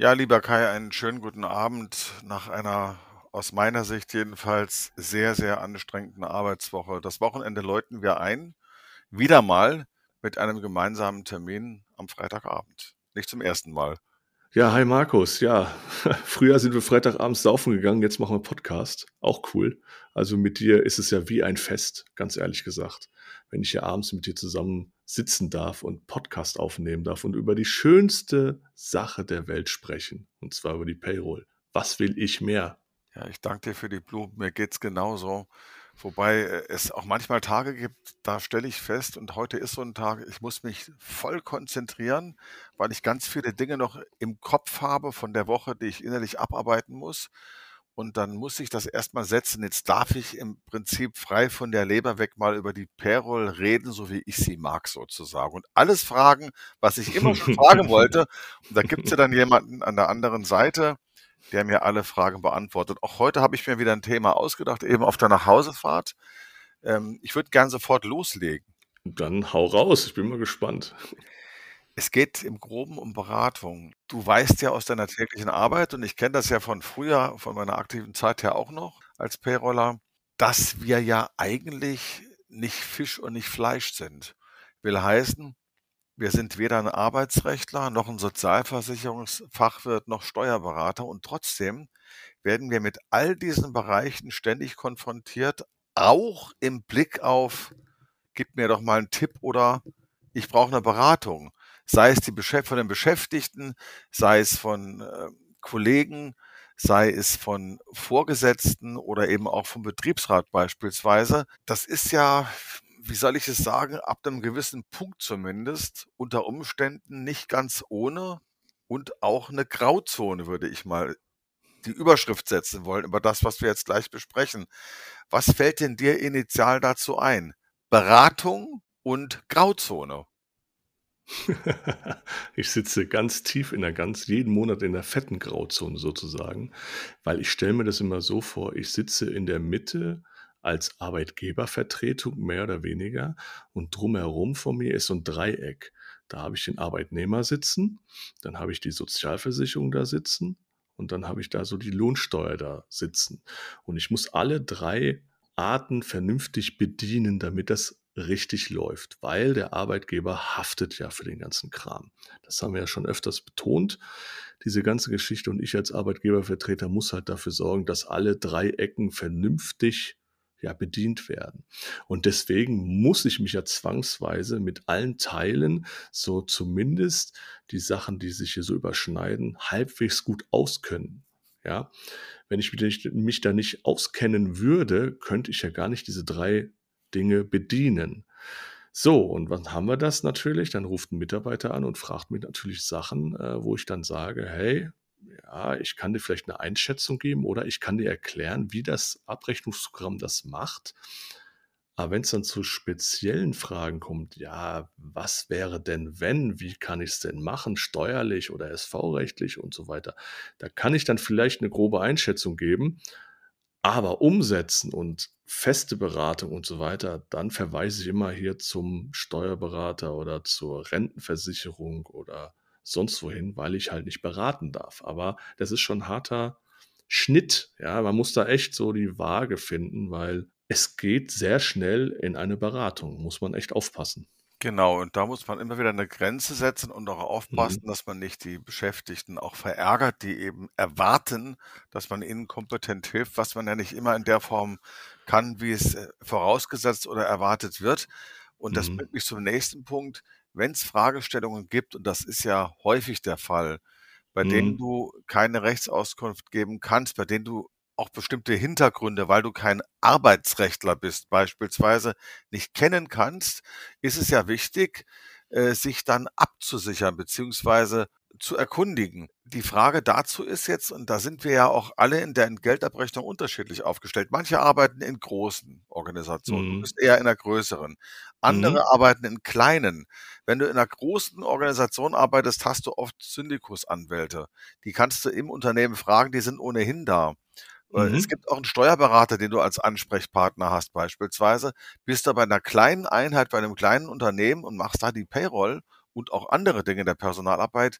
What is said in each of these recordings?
Ja, lieber Kai, einen schönen guten Abend nach einer aus meiner Sicht jedenfalls sehr, sehr anstrengenden Arbeitswoche. Das Wochenende läuten wir ein, wieder mal mit einem gemeinsamen Termin am Freitagabend. Nicht zum ersten Mal. Ja, hi Markus. Ja, früher sind wir Freitagabends saufen gegangen, jetzt machen wir Podcast. Auch cool. Also mit dir ist es ja wie ein Fest, ganz ehrlich gesagt, wenn ich hier abends mit dir zusammen sitzen darf und Podcast aufnehmen darf und über die schönste Sache der Welt sprechen, und zwar über die Payroll. Was will ich mehr? Ja, ich danke dir für die Blumen. Mir geht's genauso. Wobei äh, es auch manchmal Tage gibt, da stelle ich fest, und heute ist so ein Tag, ich muss mich voll konzentrieren, weil ich ganz viele Dinge noch im Kopf habe von der Woche, die ich innerlich abarbeiten muss. Und dann muss ich das erstmal setzen. Jetzt darf ich im Prinzip frei von der Leber weg mal über die Payroll reden, so wie ich sie mag sozusagen. Und alles fragen, was ich immer schon fragen wollte. Und da gibt's ja dann jemanden an der anderen Seite, der mir alle Fragen beantwortet. Auch heute habe ich mir wieder ein Thema ausgedacht, eben auf der Nachhausefahrt. Ähm, ich würde gern sofort loslegen. Dann hau raus, ich bin mal gespannt. Es geht im Groben um Beratung. Du weißt ja aus deiner täglichen Arbeit, und ich kenne das ja von früher, von meiner aktiven Zeit her auch noch als Payroller, dass wir ja eigentlich nicht Fisch und nicht Fleisch sind. Will heißen, wir sind weder ein Arbeitsrechtler noch ein Sozialversicherungsfachwirt noch Steuerberater und trotzdem werden wir mit all diesen Bereichen ständig konfrontiert, auch im Blick auf, gib mir doch mal einen Tipp oder ich brauche eine Beratung sei es die von den Beschäftigten, sei es von äh, Kollegen, sei es von Vorgesetzten oder eben auch vom Betriebsrat beispielsweise. Das ist ja, wie soll ich es sagen, ab einem gewissen Punkt zumindest unter Umständen nicht ganz ohne und auch eine Grauzone, würde ich mal die Überschrift setzen wollen über das, was wir jetzt gleich besprechen. Was fällt denn dir initial dazu ein? Beratung und Grauzone. Ich sitze ganz tief in der ganz jeden Monat in der fetten Grauzone sozusagen, weil ich stelle mir das immer so vor, ich sitze in der Mitte als Arbeitgebervertretung mehr oder weniger und drumherum von mir ist so ein Dreieck. Da habe ich den Arbeitnehmer sitzen, dann habe ich die Sozialversicherung da sitzen und dann habe ich da so die Lohnsteuer da sitzen. Und ich muss alle drei Arten vernünftig bedienen, damit das richtig läuft, weil der Arbeitgeber haftet ja für den ganzen Kram. Das haben wir ja schon öfters betont, diese ganze Geschichte. Und ich als Arbeitgebervertreter muss halt dafür sorgen, dass alle drei Ecken vernünftig ja, bedient werden. Und deswegen muss ich mich ja zwangsweise mit allen Teilen, so zumindest die Sachen, die sich hier so überschneiden, halbwegs gut auskennen. Ja, wenn ich mich da nicht auskennen würde, könnte ich ja gar nicht diese drei Dinge bedienen. So, und wann haben wir das natürlich? Dann ruft ein Mitarbeiter an und fragt mich natürlich Sachen, äh, wo ich dann sage, hey, ja, ich kann dir vielleicht eine Einschätzung geben oder ich kann dir erklären, wie das Abrechnungsprogramm das macht. Aber wenn es dann zu speziellen Fragen kommt, ja, was wäre denn wenn, wie kann ich es denn machen, steuerlich oder SV-rechtlich und so weiter, da kann ich dann vielleicht eine grobe Einschätzung geben. Aber umsetzen und feste Beratung und so weiter, dann verweise ich immer hier zum Steuerberater oder zur Rentenversicherung oder sonst wohin, weil ich halt nicht beraten darf. Aber das ist schon ein harter Schnitt. Ja, man muss da echt so die Waage finden, weil es geht sehr schnell in eine Beratung. Muss man echt aufpassen. Genau, und da muss man immer wieder eine Grenze setzen und auch aufpassen, Mhm. dass man nicht die Beschäftigten auch verärgert, die eben erwarten, dass man ihnen kompetent hilft, was man ja nicht immer in der Form kann, wie es äh, vorausgesetzt oder erwartet wird. Und das bringt Mhm. mich zum nächsten Punkt. Wenn es Fragestellungen gibt, und das ist ja häufig der Fall, bei denen Mhm. du keine Rechtsauskunft geben kannst, bei denen du auch bestimmte Hintergründe, weil du kein Arbeitsrechtler bist beispielsweise, nicht kennen kannst, ist es ja wichtig, äh, sich dann abzusichern beziehungsweise zu erkundigen. Die Frage dazu ist jetzt, und da sind wir ja auch alle in der Entgeltabrechnung unterschiedlich aufgestellt. Manche arbeiten in großen Organisationen, du Mhm. bist eher in einer größeren. Andere Mhm. arbeiten in kleinen. Wenn du in einer großen Organisation arbeitest, hast du oft Syndikusanwälte. Die kannst du im Unternehmen fragen, die sind ohnehin da. Äh, es Mhm. gibt auch einen Steuerberater, den du als Ansprechpartner hast beispielsweise. Bist du bei einer kleinen Einheit, bei einem kleinen Unternehmen und machst da die Payroll und auch andere Dinge der Personalarbeit,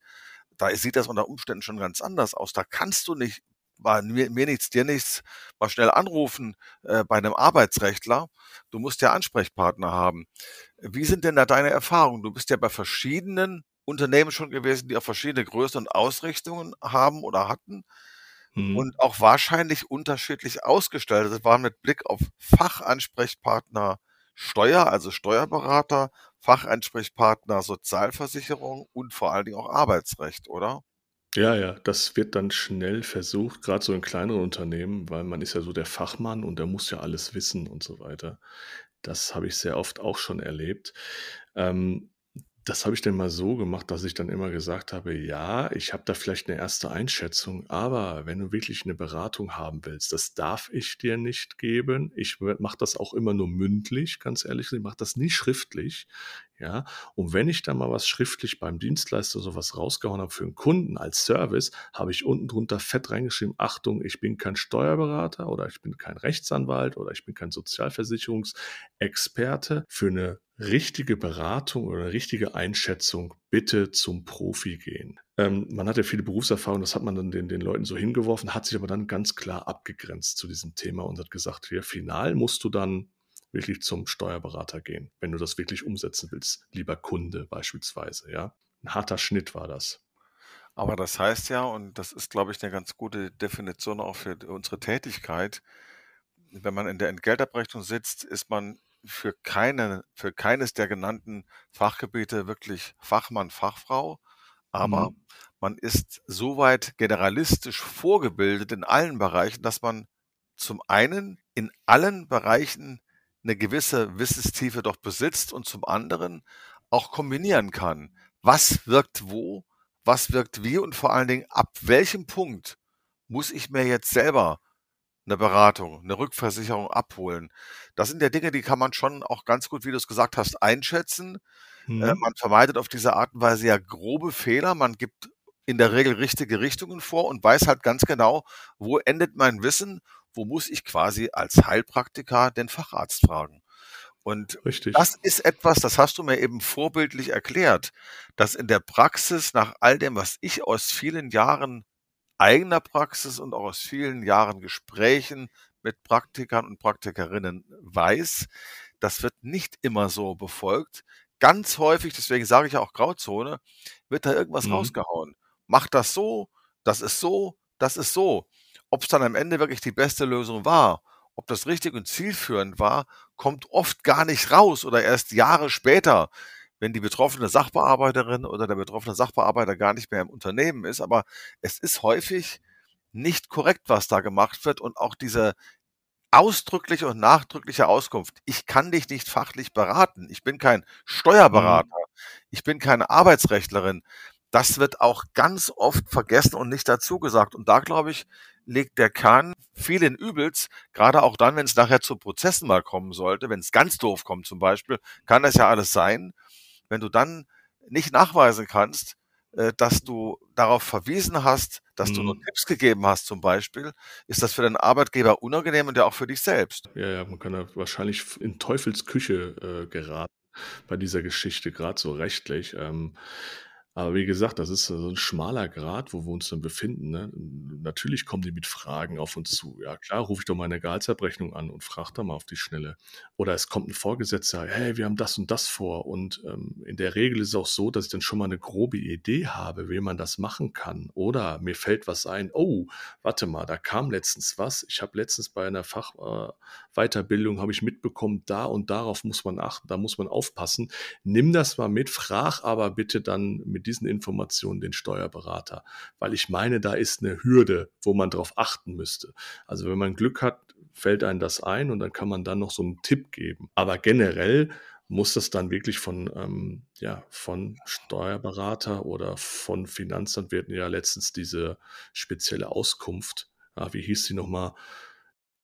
da sieht das unter Umständen schon ganz anders aus. Da kannst du nicht mal mir, mir nichts, dir nichts, mal schnell anrufen äh, bei einem Arbeitsrechtler. Du musst ja Ansprechpartner haben. Wie sind denn da deine Erfahrungen? Du bist ja bei verschiedenen Unternehmen schon gewesen, die auch verschiedene Größen und Ausrichtungen haben oder hatten Mhm. und auch wahrscheinlich unterschiedlich ausgestaltet Das war mit Blick auf Fachansprechpartner Steuer, also Steuerberater, Fachansprechpartner Sozialversicherung und vor allen Dingen auch Arbeitsrecht, oder? Ja, ja, das wird dann schnell versucht, gerade so in kleineren Unternehmen, weil man ist ja so der Fachmann und der muss ja alles wissen und so weiter. Das habe ich sehr oft auch schon erlebt. Ähm, das habe ich dann mal so gemacht, dass ich dann immer gesagt habe: „Ja, ich habe da vielleicht eine erste Einschätzung, aber wenn du wirklich eine Beratung haben willst, das darf ich dir nicht geben. Ich mache das auch immer nur mündlich, ganz ehrlich, ich mache das nie schriftlich, ja? Und wenn ich dann mal was schriftlich beim Dienstleister so was rausgehauen habe für einen Kunden als Service, habe ich unten drunter fett reingeschrieben: „Achtung, ich bin kein Steuerberater oder ich bin kein Rechtsanwalt oder ich bin kein Sozialversicherungsexperte. Für eine richtige Beratung oder richtige Einschätzung bitte zum Profi gehen. Ähm, man hat ja viele Berufserfahrung, das hat man dann den, den Leuten so hingeworfen, hat sich aber dann ganz klar abgegrenzt zu diesem Thema und hat gesagt, hier final musst du dann wirklich zum Steuerberater gehen, wenn du das wirklich umsetzen willst, lieber Kunde beispielsweise, ja. Ein harter Schnitt war das. Aber das heißt ja, und das ist, glaube ich, eine ganz gute Definition auch für unsere Tätigkeit, wenn man in der Entgeltabrechnung sitzt, ist man für keine für keines der genannten Fachgebiete wirklich Fachmann, Fachfrau, aber Mhm. man ist soweit generalistisch vorgebildet in allen Bereichen, dass man zum einen in allen Bereichen eine gewisse Wissenstiefe doch besitzt und zum anderen auch kombinieren kann. Was wirkt wo, was wirkt wie und vor allen Dingen ab welchem Punkt muss ich mir jetzt selber eine Beratung, eine Rückversicherung abholen. Das sind ja Dinge, die kann man schon auch ganz gut, wie du es gesagt hast, einschätzen. Äh, Mhm. man vermeidet auf diese Art und Weise ja grobe Fehler. Man gibt in der Regel richtige Richtungen vor und weiß halt ganz genau, wo endet mein Wissen, wo muss ich quasi als Heilpraktiker den Facharzt fragen. Und Richtig. das ist etwas, das hast du mir eben vorbildlich erklärt, dass in der Praxis nach all dem, was ich aus vielen Jahren eigener Praxis und auch aus vielen Jahren Gesprächen mit Praktikern und Praktikerinnen weiß, das wird nicht immer so befolgt. Ganz häufig, deswegen sage ich ja auch Grauzone, wird da irgendwas Mhm. rausgehauen. Mach das so, das ist so, das ist so. Ob es dann am Ende wirklich die beste Lösung war, ob das richtig und zielführend war, kommt oft gar nicht raus oder erst Jahre später, wenn die betroffene Sachbearbeiterin oder der betroffene Sachbearbeiter gar nicht mehr im Unternehmen ist. Aber es ist häufig nicht korrekt, was da gemacht wird und auch diese ausdrückliche und nachdrückliche Auskunft. Ich kann dich nicht fachlich beraten. Ich bin kein Mhm. Steuerberater. Ich bin keine Arbeitsrechtlerin. Das wird auch ganz oft vergessen und nicht dazu gesagt. Und da, glaube ich, liegt der Kern vielen Übels, gerade auch dann, wenn es nachher zu Prozessen mal kommen sollte, wenn es ganz doof kommt zum Beispiel, kann das ja alles sein. Wenn du dann nicht nachweisen kannst, äh, dass du darauf verwiesen hast, dass du nur Mhm. Tipps gegeben hast zum Beispiel, ist das für den Arbeitgeber unangenehm und ja auch für dich selbst. Ja, ja, man kann da wahrscheinlich in Teufels Küche, äh, geraten bei dieser Geschichte, gerade so rechtlich. Ähm, aber wie gesagt, das ist so 'n schmaler Grat, wo wir uns dann befinden, ne? Natürlich kommen die mit Fragen auf uns zu. Ja klar, rufe ich doch meine Gehaltsabrechnung an und frage da mal auf die Schnelle. Oder es kommt 'n Vorgesetzter: „Hey, wir haben das und das vor.“ Und, ähm, in der Regel ist es auch so, dass ich dann schon mal 'ne grobe Idee habe, wie man das machen kann. Oder mir fällt was ein: „Oh, warte mal, da kam letztens was. Ich habe letztens bei einer Fach äh, habe ich mitbekommen, da und darauf muss man achten, da muss man aufpassen. Nimm das mal mit, frag aber bitte dann mit diesen Informationen den Steuerberater, weil ich meine, da ist eine Hürde, wo man drauf achten müsste. Also, wenn man Glück hat, fällt einem das ein und dann kann man dann noch so einen Tipp geben. Aber generell muss das dann wirklich von, ähm ja, von Steuerberater oder von hatten ja letztens diese spezielle Auskunft. Ah, wie hieß die noch mal?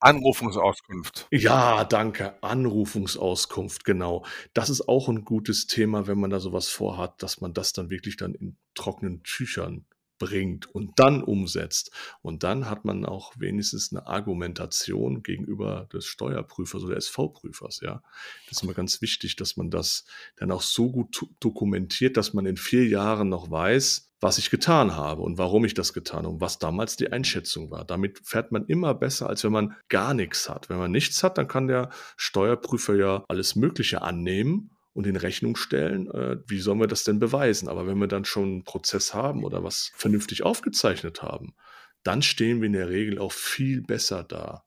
Anrufungsauskunft. Ja, danke. Anrufungsauskunft, genau. Das ist auch 'n gutes Thema, wenn man da so was vorhat, dass man das dann wirklich dann in trockenen Tüchern bringt und dann umsetzt. Und dann hat man auch wenigstens 'ne Argumentation gegenüber des Steuerprüfers oder SV-Prüfers, ja. Das ist immer ganz wichtig, dass man das dann auch so gut dokumentiert, dass man in 4 Jahren noch weiß, was ich getan habe und warum ich das getan habe und was damals die Einschätzung war. Damit fährt man immer besser, als wenn man gar nichts hat. Wenn man nichts hat, dann kann der Steuerprüfer ja alles Mögliche annehmen und in Rechnung stellen, äh, wie sollen wir das denn beweisen? Aber wenn wir dann schon einen Prozess haben oder was vernünftig aufgezeichnet haben, dann stehen wir in der Regel auch viel besser da.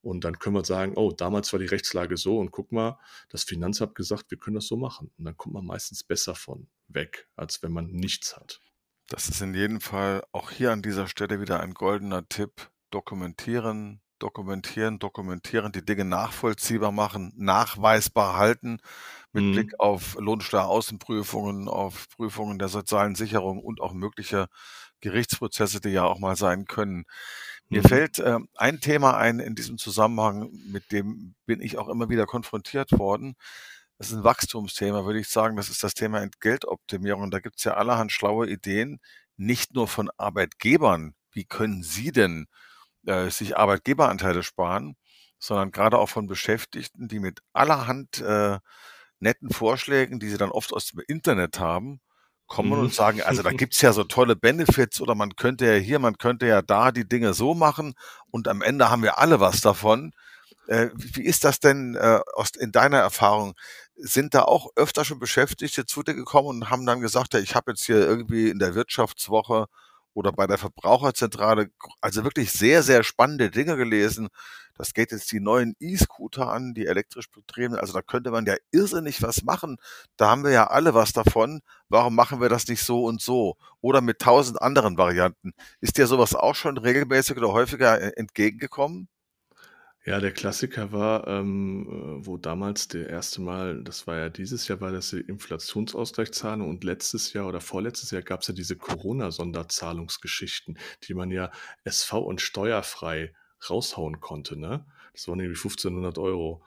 Und dann können wir sagen, oh, damals war die Rechtslage so und guck mal, das Finanzamt hat gesagt, wir können das so machen. Und dann kommt man meistens besser von weg, als wenn man nichts hat. Das ist in jedem Fall auch hier an dieser Stelle wieder ein goldener Tipp. Dokumentieren, dokumentieren, dokumentieren, die Dinge nachvollziehbar machen, nachweisbar halten mit mhm. Blick auf Lohnsteueraußenprüfungen, auf Prüfungen der sozialen Sicherung und auch mögliche Gerichtsprozesse, die ja auch mal sein können. Mir mhm. fällt äh, ein Thema ein in diesem Zusammenhang, mit dem bin ich auch immer wieder konfrontiert worden. Das ist ein Wachstumsthema, würde ich sagen. Das ist das Thema Entgeltoptimierung. Da gibt es ja allerhand schlaue Ideen, nicht nur von Arbeitgebern. Wie können sie denn äh, sich Arbeitgeberanteile sparen, sondern gerade auch von Beschäftigten, die mit allerhand äh, netten Vorschlägen, die sie dann oft aus dem Internet haben, kommen mhm. und sagen, also da gibt's ja so tolle Benefits oder man könnte ja hier, man könnte ja da die Dinge so machen und am Ende haben wir alle was davon. Äh, wie ist das denn äh, aus, in deiner Erfahrung? Sind da auch öfter schon Beschäftigte zu dir gekommen und haben dann gesagt, ja, ich habe jetzt hier irgendwie in der Wirtschaftswoche oder bei der Verbraucherzentrale also wirklich sehr, sehr spannende Dinge gelesen. Das geht jetzt die neuen E-Scooter an, die elektrisch betrieben. Also da könnte man ja irrsinnig was machen. Da haben wir ja alle was davon. Warum machen wir das nicht so und so? Oder mit tausend anderen Varianten. Ist dir sowas auch schon regelmäßig oder häufiger äh, entgegengekommen? Ja, der Klassiker war, ähm, äh, wo damals der erste Mal, das war ja dieses Jahr, war das die Inflationsausgleichszahlung und letztes Jahr oder vorletztes Jahr gab es ja diese Corona-Sonderzahlungsgeschichten, die man ja SV und steuerfrei raushauen konnte, ne? Das waren irgendwie 1500 Euro.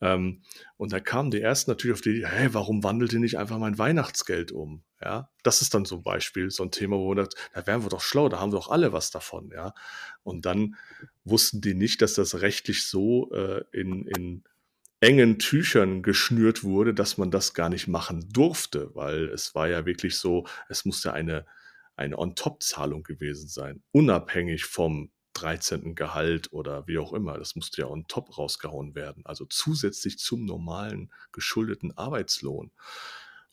Ähm, und da kamen die ersten natürlich auf die, hey, warum wandelt ihr nicht einfach mein Weihnachtsgeld um? Ja, das ist dann so ein Beispiel, so ein Thema, wo man sagt, da wären wir doch schlau, da haben wir doch alle was davon, ja. Und dann wussten die nicht, dass das rechtlich so äh, in, in engen Tüchern geschnürt wurde, dass man das gar nicht machen durfte, weil es war ja wirklich so, es musste eine, eine On-Top-Zahlung gewesen sein, unabhängig vom 13. Gehalt oder wie auch immer. Das musste ja on top rausgehauen werden. Also zusätzlich zum normalen geschuldeten Arbeitslohn.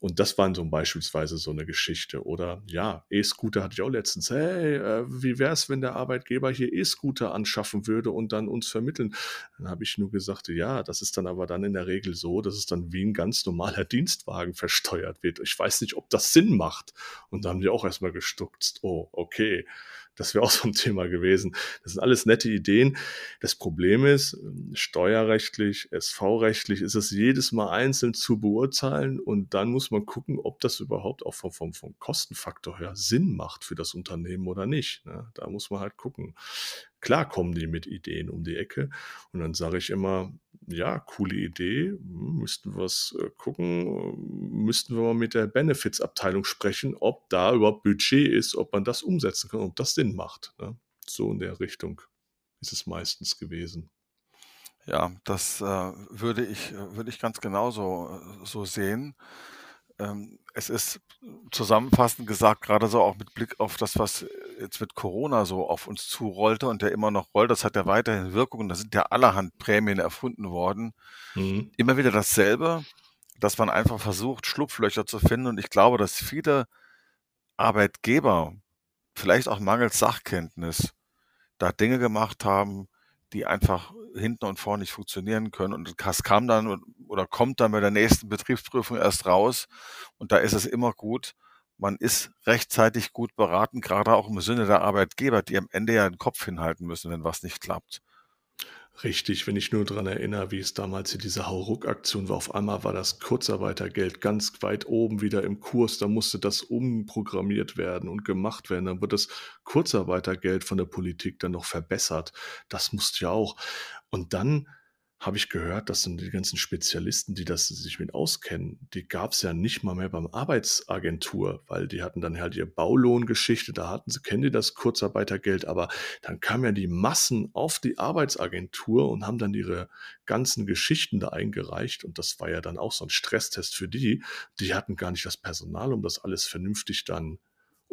Und das waren so beispielsweise so eine Geschichte. Oder ja, E-Scooter hatte ich auch letztens. Hey, äh, wie wäre es, wenn der Arbeitgeber hier E-Scooter anschaffen würde und dann uns vermitteln? Dann habe ich nur gesagt, ja, das ist dann aber dann in der Regel so, dass es dann wie ein ganz normaler Dienstwagen versteuert wird. Ich weiß nicht, ob das Sinn macht. Und da haben die auch erstmal gestuckt. Oh, okay. Das wäre auch so ein Thema gewesen. Das sind alles nette Ideen. Das Problem ist, steuerrechtlich, SV-rechtlich ist es jedes Mal einzeln zu beurteilen und dann muss man gucken, ob das überhaupt auch vom, vom, vom Kostenfaktor her Sinn macht für das Unternehmen oder nicht. Ne? Da muss man halt gucken. Klar kommen die mit Ideen um die Ecke und dann sage ich immer, ja, coole Idee, hm, müssten wir äh, gucken, müssten wir mal mit der Benefits-Abteilung sprechen, ob da überhaupt Budget ist, ob man das umsetzen kann, ob das Sinn macht. Ne? So in der Richtung ist es meistens gewesen. Ja, das äh, würde ich, würde ich ganz genauso äh, so sehen. Ähm, es ist zusammenfassend gesagt, gerade so auch mit Blick auf das, was jetzt mit Corona so auf uns zurollte und der immer noch rollt, das hat ja weiterhin Wirkungen. Da sind ja allerhand Prämien erfunden worden. Mhm. Immer wieder dasselbe, dass man einfach versucht, Schlupflöcher zu finden. Und ich glaube, dass viele Arbeitgeber, vielleicht auch mangels Sachkenntnis, da Dinge gemacht haben, die einfach hinten und vorne nicht funktionieren können. Und das kam dann oder kommt dann bei der nächsten Betriebsprüfung erst raus. Und da ist es immer gut, man ist rechtzeitig gut beraten, gerade auch im Sinne der Arbeitgeber, die am Ende ja den Kopf hinhalten müssen, wenn was nicht klappt. Richtig, wenn ich nur daran erinnere, wie es damals hier diese Hauruck-Aktion war. Auf einmal war das Kurzarbeitergeld ganz weit oben wieder im Kurs. Da musste das umprogrammiert werden und gemacht werden. Dann wird das Kurzarbeitergeld von der Politik dann noch verbessert. Das musste ja auch. Und dann habe ich gehört, dass dann die ganzen Spezialisten, die das sich mit auskennen, die gab es ja nicht mal mehr beim Arbeitsagentur, weil die hatten dann halt ihre Baulohngeschichte, da hatten sie, kennen die das Kurzarbeitergeld, aber dann kamen ja die Massen auf die Arbeitsagentur und haben dann ihre ganzen Geschichten da eingereicht und das war ja dann auch so ein Stresstest für die. Die hatten gar nicht das Personal, um das alles vernünftig dann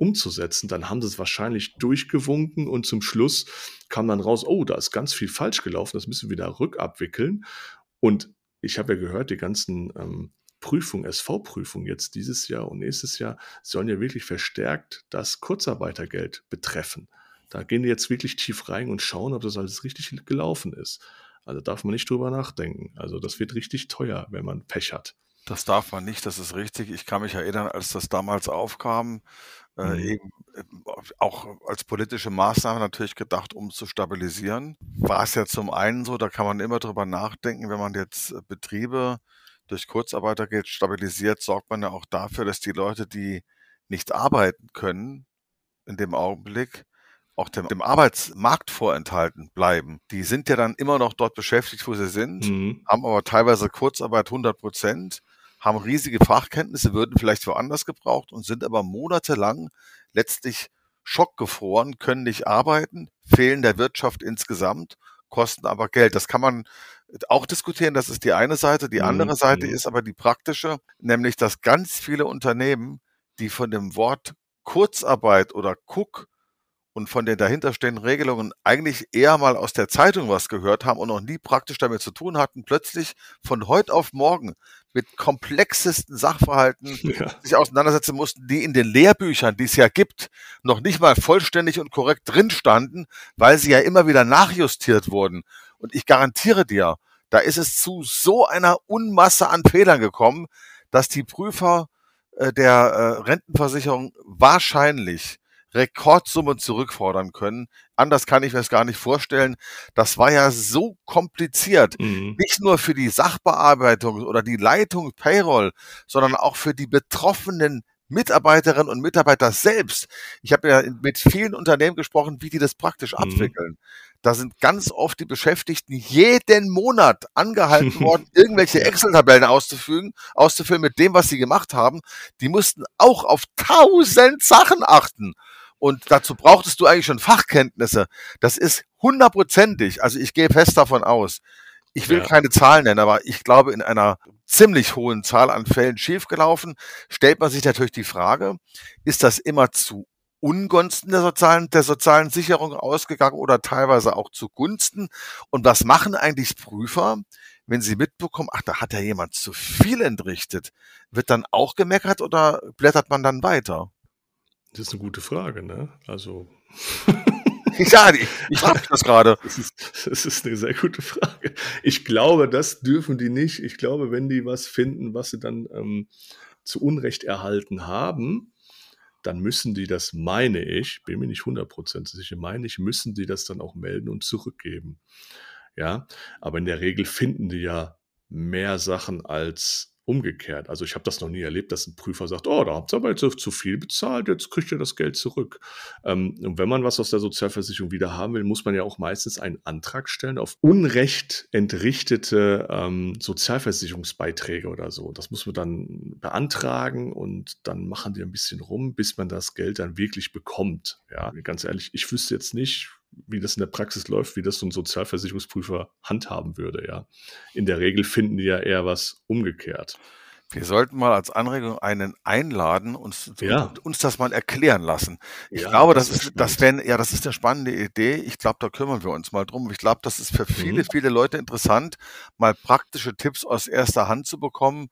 umzusetzen, dann haben sie es wahrscheinlich durchgewunken und zum Schluss kam dann raus, oh, da ist ganz viel falsch gelaufen, das müssen wir wieder rückabwickeln. Und ich habe ja gehört, die ganzen ähm, Prüfungen, SV-Prüfungen jetzt dieses Jahr und nächstes Jahr sollen ja wirklich verstärkt das Kurzarbeitergeld betreffen. Da gehen die jetzt wirklich tief rein und schauen, ob das alles richtig gelaufen ist. Also darf man nicht drüber nachdenken. Also das wird richtig teuer, wenn man Pech hat. Das darf man nicht, das ist richtig. Ich kann mich erinnern, als das damals aufkam, äh, Mhm. eben äh, auch als politische Maßnahme natürlich gedacht, um zu stabilisieren. War es ja zum einen so, da kann man immer drüber nachdenken, wenn man jetzt äh, Betriebe durch Kurzarbeitergeld stabilisiert, sorgt man ja auch dafür, dass die Leute, die nicht arbeiten können, in dem Augenblick auch dem, dem Arbeitsmarkt vorenthalten bleiben. Die sind ja dann immer noch dort beschäftigt, wo sie sind, Mhm. haben aber teilweise Kurzarbeit 100 Prozent, haben riesige Fachkenntnisse, würden vielleicht woanders gebraucht und sind aber monatelang letztlich schockgefroren, können nicht arbeiten, fehlen der Wirtschaft insgesamt, kosten aber Geld. Das kann man auch diskutieren, das ist die eine Seite. Die Mhm. andere Seite Mhm. ist aber die praktische, nämlich dass ganz viele Unternehmen, die von dem Wort Kurzarbeit oder Cook und von den dahinterstehenden Regelungen eigentlich eher mal aus der Zeitung was gehört haben und noch nie praktisch damit zu tun hatten, plötzlich von heute auf morgen mit komplexesten Sachverhalten Ja. sich auseinandersetzen mussten, die in den Lehrbüchern, die es ja gibt, noch nicht mal vollständig und korrekt drin standen, weil sie ja immer wieder nachjustiert wurden. Und ich garantiere dir, da ist es zu so einer Unmasse an Fehlern gekommen, dass die Prüfer äh, der äh, Rentenversicherung wahrscheinlich Rekordsummen zurückfordern können. Anders kann ich mir es gar nicht vorstellen. Das war ja so kompliziert Mhm. nicht nur für die Sachbearbeitung oder die Leitung Payroll, sondern auch für die betroffenen Mitarbeiterinnen und Mitarbeiter selbst. Ich habe ja mit vielen Unternehmen gesprochen, wie die das praktisch Mhm. abwickeln. Da sind ganz oft die Beschäftigten jeden Monat angehalten worden, irgendwelche. Excel-Tabellen auszufügen, auszufüllen mit dem, was sie gemacht haben. Die mussten auch auf tausend Sachen achten. Und dazu brauchtest du eigentlich schon Fachkenntnisse. Das ist hundertprozentig. Also ich gehe fest davon aus. Ich will Ja. keine Zahlen nennen, aber ich glaube, in einer ziemlich hohen Zahl an Fällen schiefgelaufen, stellt man sich natürlich die Frage, ist das immer zu Ungunsten der sozialen, der sozialen Sicherung ausgegangen oder teilweise auch zugunsten? Und was machen eigentlich Prüfer, wenn sie mitbekommen, ach, da hat ja jemand zu viel entrichtet? Wird dann auch gemeckert oder blättert man dann weiter? Das ist eine gute Frage, ne? Also Ja, ich, ich frage das gerade. Das ist, das ist eine sehr gute Frage. Ich glaube, das dürfen die nicht. Ich glaube, wenn die was finden, was sie dann ähm, zu Unrecht erhalten haben, dann müssen die das, meine ich, bin mir nicht 100% sicher, meine ich, müssen die das dann auch melden und zurückgeben. Ja, aber in der Regel finden die ja mehr Sachen als umgekehrt. Also ich habe das noch nie erlebt, dass ein Prüfer sagt, oh, da habt ihr aber jetzt zu viel bezahlt, jetzt kriegt ihr das Geld zurück. Ähm, und wenn man was aus der Sozialversicherung wieder haben will, muss man ja auch meistens einen Antrag stellen auf unrecht entrichtete ähm, Sozialversicherungsbeiträge oder so. Das muss man dann beantragen und dann machen die ein bisschen rum, bis man das Geld dann wirklich bekommt. Ja, ganz ehrlich, ich wüsste jetzt nicht, wie das in der Praxis läuft, wie das so ein Sozialversicherungsprüfer handhaben würde, ja. In der Regel finden die ja eher was umgekehrt. Wir sollten mal als Anregung einen einladen und Ja. und uns das mal erklären lassen. Ich Ja, glaube, das das ist, das spannend. wäre, ja, das ist eine spannende Idee. Ich glaube, da kümmern wir uns mal drum. Ich glaube, das ist für viele, Mhm. viele Leute interessant, mal praktische Tipps aus erster Hand zu bekommen,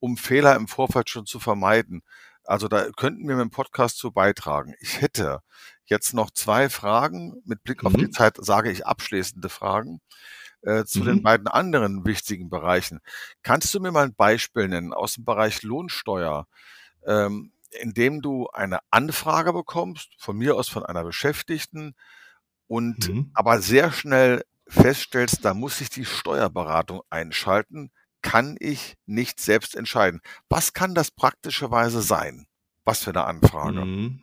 um Fehler im Vorfeld schon zu vermeiden. Also da könnten wir mit dem Podcast zu beitragen. Ich hätte jetzt noch zwei Fragen. Mit Blick auf die Mhm. Zeit sage ich abschließende Fragen äh, zu den Mhm. beiden anderen wichtigen Bereichen. Kannst du mir mal ein Beispiel nennen aus dem Bereich Lohnsteuer, ähm, in dem du eine Anfrage bekommst, von mir aus von einer Beschäftigten, und Mhm. aber sehr schnell feststellst, da muss ich die Steuerberatung einschalten, kann ich nicht selbst entscheiden. Was kann das praktischerweise sein? Was für eine Anfrage? Mhm.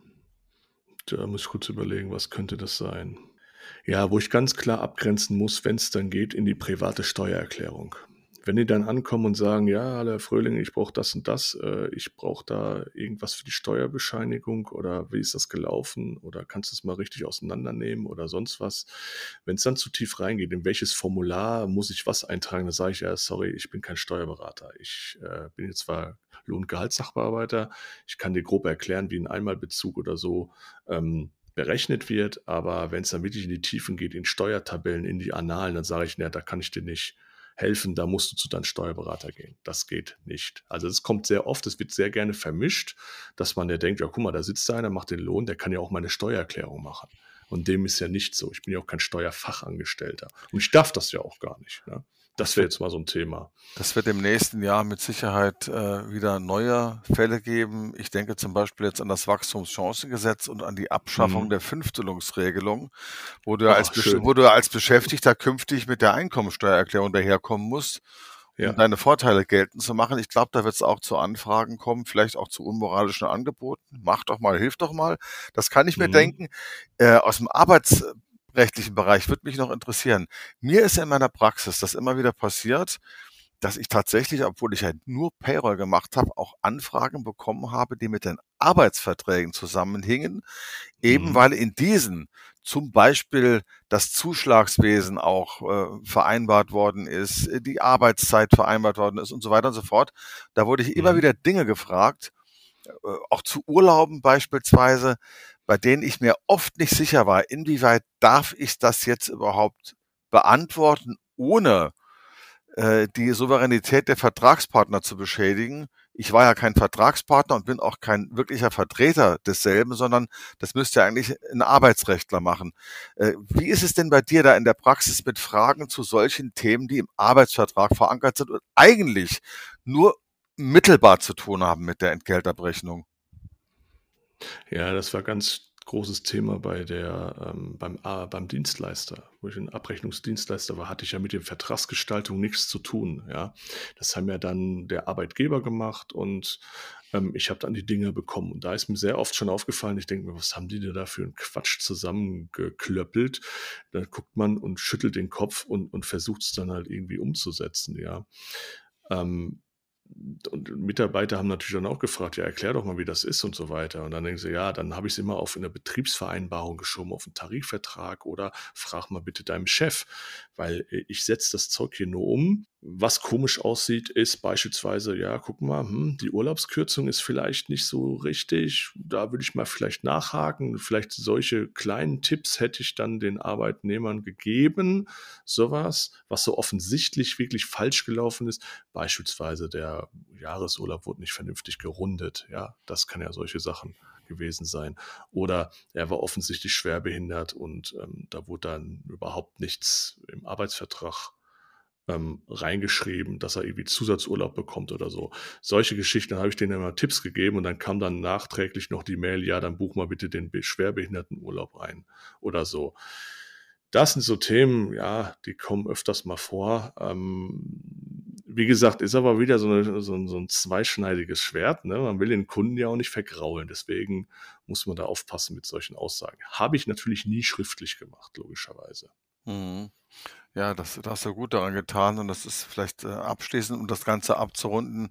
Da muss ich kurz überlegen, was könnte das sein? Ja, wo ich ganz klar abgrenzen muss, wenn es dann geht, in die private Steuererklärung. Wenn die dann ankommen und sagen, ja, Herr Fröhling, ich brauche das und das, äh, ich brauche da irgendwas für die Steuerbescheinigung oder wie ist das gelaufen oder kannst du es mal richtig auseinandernehmen oder sonst was. Wenn es dann zu tief reingeht, in welches Formular muss ich was eintragen, dann sage ich, ja, sorry, ich bin kein Steuerberater. Ich äh, bin jetzt zwar Lohn- und Gehaltssachbearbeiter, ich kann dir grob erklären, wie ein Einmalbezug oder so ähm, berechnet wird, aber wenn es dann wirklich in die Tiefen geht, in Steuertabellen, in die Annalen, dann sage ich, na, da kann ich dir nicht helfen, da musst du zu deinem Steuerberater gehen. Das geht nicht. Also es kommt sehr oft, es wird sehr gerne vermischt, dass man ja denkt, ja guck mal, da sitzt einer, macht den Lohn, der kann ja auch meine Steuererklärung machen. Und dem ist ja nicht so. Ich bin ja auch kein Steuerfachangestellter. Und ich darf das ja auch gar nicht. Ne? Das wäre jetzt mal so ein Thema. Das wird im nächsten Jahr mit Sicherheit äh, wieder neue Fälle geben. Ich denke zum Beispiel jetzt an das Wachstumschancengesetz und an die Abschaffung Mhm. der Fünftelungsregelung, wo du, Ach, als, schön. wo du als Beschäftigter künftig mit der Einkommensteuererklärung daherkommen musst, um Ja. deine Vorteile geltend zu machen. Ich glaube, da wird es auch zu Anfragen kommen, vielleicht auch zu unmoralischen Angeboten. Mach doch mal, hilf doch mal. Das kann ich mir Mhm. denken. Äh, aus dem arbeitsrechtlichen Bereich würde mich noch interessieren. Mir ist in meiner Praxis das immer wieder passiert, dass ich tatsächlich, obwohl ich ja nur Payroll gemacht habe, auch Anfragen bekommen habe, die mit den Arbeitsverträgen zusammenhingen, eben Mhm. weil in diesen zum Beispiel das Zuschlagswesen auch äh, vereinbart worden ist, äh, die Arbeitszeit vereinbart worden ist und so weiter und so fort. Da wurde ich immer Mhm. wieder Dinge gefragt, äh, auch zu Urlauben beispielsweise, bei denen ich mir oft nicht sicher war, inwieweit darf ich das jetzt überhaupt beantworten, ohne äh, die Souveränität der Vertragspartner zu beschädigen. Ich war ja kein Vertragspartner und bin auch kein wirklicher Vertreter desselben, sondern das müsste eigentlich ein Arbeitsrechtler machen. Äh, Wie ist es denn bei dir da in der Praxis mit Fragen zu solchen Themen, die im Arbeitsvertrag verankert sind und eigentlich nur mittelbar zu tun haben mit der Entgeltabrechnung? Ja, das war ganz großes Thema bei der, ähm, beim, A- beim Dienstleister. Wo ich ein Abrechnungsdienstleister war, hatte ich ja mit der Vertragsgestaltung nichts zu tun. Ja, das haben ja dann der Arbeitgeber gemacht und ähm, ich habe dann die Dinge bekommen. Und da ist mir sehr oft schon aufgefallen, ich denke mir, was haben die denn da für einen Quatsch zusammengeklöppelt? Dann guckt man und schüttelt den Kopf und, und versucht es dann halt irgendwie umzusetzen. Ja. Ähm, und Mitarbeiter haben natürlich dann auch gefragt, ja, erklär doch mal, wie das ist und so weiter. Und dann denken sie, ja, dann habe ich es immer auf eine Betriebsvereinbarung geschoben, auf einen Tarifvertrag oder frag mal bitte deinem Chef, weil äh, ich setze das Zeug hier nur um. Was komisch aussieht, ist beispielsweise, ja, guck mal, hm, die Urlaubskürzung ist vielleicht nicht so richtig. Da würde ich mal vielleicht nachhaken. Vielleicht solche kleinen Tipps hätte ich dann den Arbeitnehmern gegeben. Sowas, was so offensichtlich wirklich falsch gelaufen ist. Beispielsweise der Jahresurlaub wurde nicht vernünftig gerundet. Ja, das kann ja solche Sachen gewesen sein. Oder er war offensichtlich schwerbehindert und ähm, da wurde dann überhaupt nichts im Arbeitsvertrag ähm, reingeschrieben, dass er irgendwie Zusatzurlaub bekommt oder so. Solche Geschichten habe ich denen immer Tipps gegeben und dann kam dann nachträglich noch die Mail, ja, dann buch mal bitte den be- Schwerbehindertenurlaub ein oder so. Das sind so Themen, ja, die kommen öfters mal vor. Ähm, wie gesagt, ist aber wieder so, eine, so, ein, so ein zweischneidiges Schwert. Ne? Man will den Kunden ja auch nicht vergraulen. Deswegen muss man da aufpassen mit solchen Aussagen. Habe ich natürlich nie schriftlich gemacht, logischerweise. Mhm. Ja, das, da hast du gut daran getan und das ist vielleicht äh, abschließend, um das Ganze abzurunden,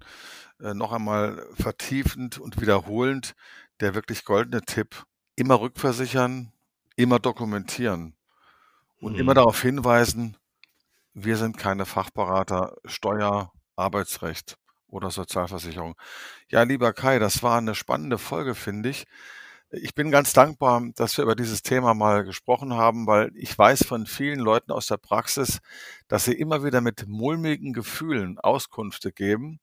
äh, noch einmal vertiefend und wiederholend der wirklich goldene Tipp. Immer rückversichern, immer dokumentieren und immer Mhm. darauf hinweisen, wir sind keine Fachberater Steuer, Arbeitsrecht oder Sozialversicherung. Ja, lieber Kai, das war eine spannende Folge, finde ich. Ich bin ganz dankbar, dass wir über dieses Thema mal gesprochen haben, weil ich weiß von vielen Leuten aus der Praxis, dass sie immer wieder mit mulmigen Gefühlen Auskünfte geben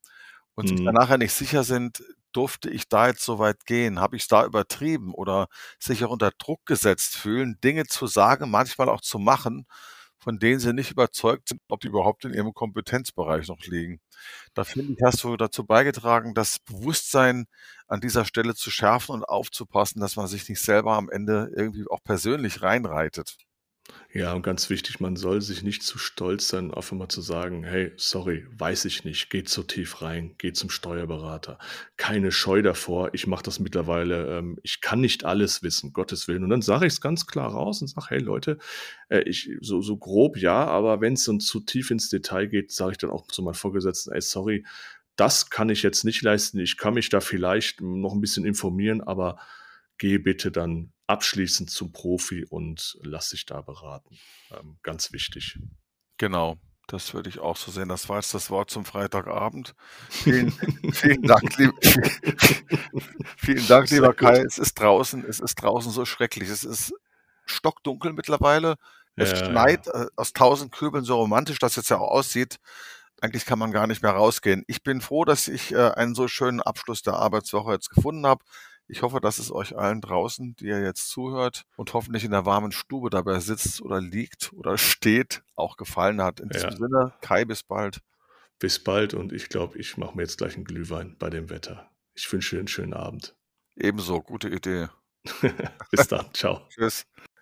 und sich Mhm. nachher nicht sicher sind, durfte ich da jetzt so weit gehen? Habe ich es da übertrieben oder sich auch unter Druck gesetzt fühlen, Dinge zu sagen, manchmal auch zu machen, von denen sie nicht überzeugt sind, ob die überhaupt in ihrem Kompetenzbereich noch liegen. Da finde ich, hast du dazu beigetragen, das Bewusstsein an dieser Stelle zu schärfen und aufzupassen, dass man sich nicht selber am Ende irgendwie auch persönlich reinreitet. Ja, und ganz wichtig, man soll sich nicht zu stolz sein, einfach mal zu sagen, hey, sorry, weiß ich nicht, geht zu tief rein, geht zum Steuerberater. Keine Scheu davor, ich mache das mittlerweile, ähm, ich kann nicht alles wissen, Gottes Willen. Und dann sage ich es ganz klar raus und sage, hey Leute, äh, ich so, so grob ja, aber wenn es dann zu tief ins Detail geht, sage ich dann auch zu meinem Vorgesetzten, ey, sorry, das kann ich jetzt nicht leisten, ich kann mich da vielleicht noch ein bisschen informieren, aber geh bitte dann abschließend zum Profi und lass dich da beraten. Ähm, ganz wichtig. Genau, das würde ich auch so sehen. Das war jetzt das Wort zum Freitagabend. Vielen, vielen Dank, lieb, vielen Dank, lieber Kai. Es ist draußen, es ist draußen so schrecklich. Es ist stockdunkel mittlerweile. Es ja, schneit ja. Äh, aus tausend Kübeln, so romantisch das jetzt ja auch aussieht. Eigentlich kann man gar nicht mehr rausgehen. Ich bin froh, dass ich äh, einen so schönen Abschluss der Arbeitswoche jetzt gefunden habe. Ich hoffe, dass es euch allen draußen, die ihr jetzt zuhört und hoffentlich in der warmen Stube dabei sitzt oder liegt oder steht, auch gefallen hat. In diesem ja. Sinne, Kai, bis bald. Bis bald und ich glaube, ich mache mir jetzt gleich einen Glühwein bei dem Wetter. Ich wünsche dir einen schönen Abend. Ebenso, gute Idee. bis dann, ciao. Tschüss.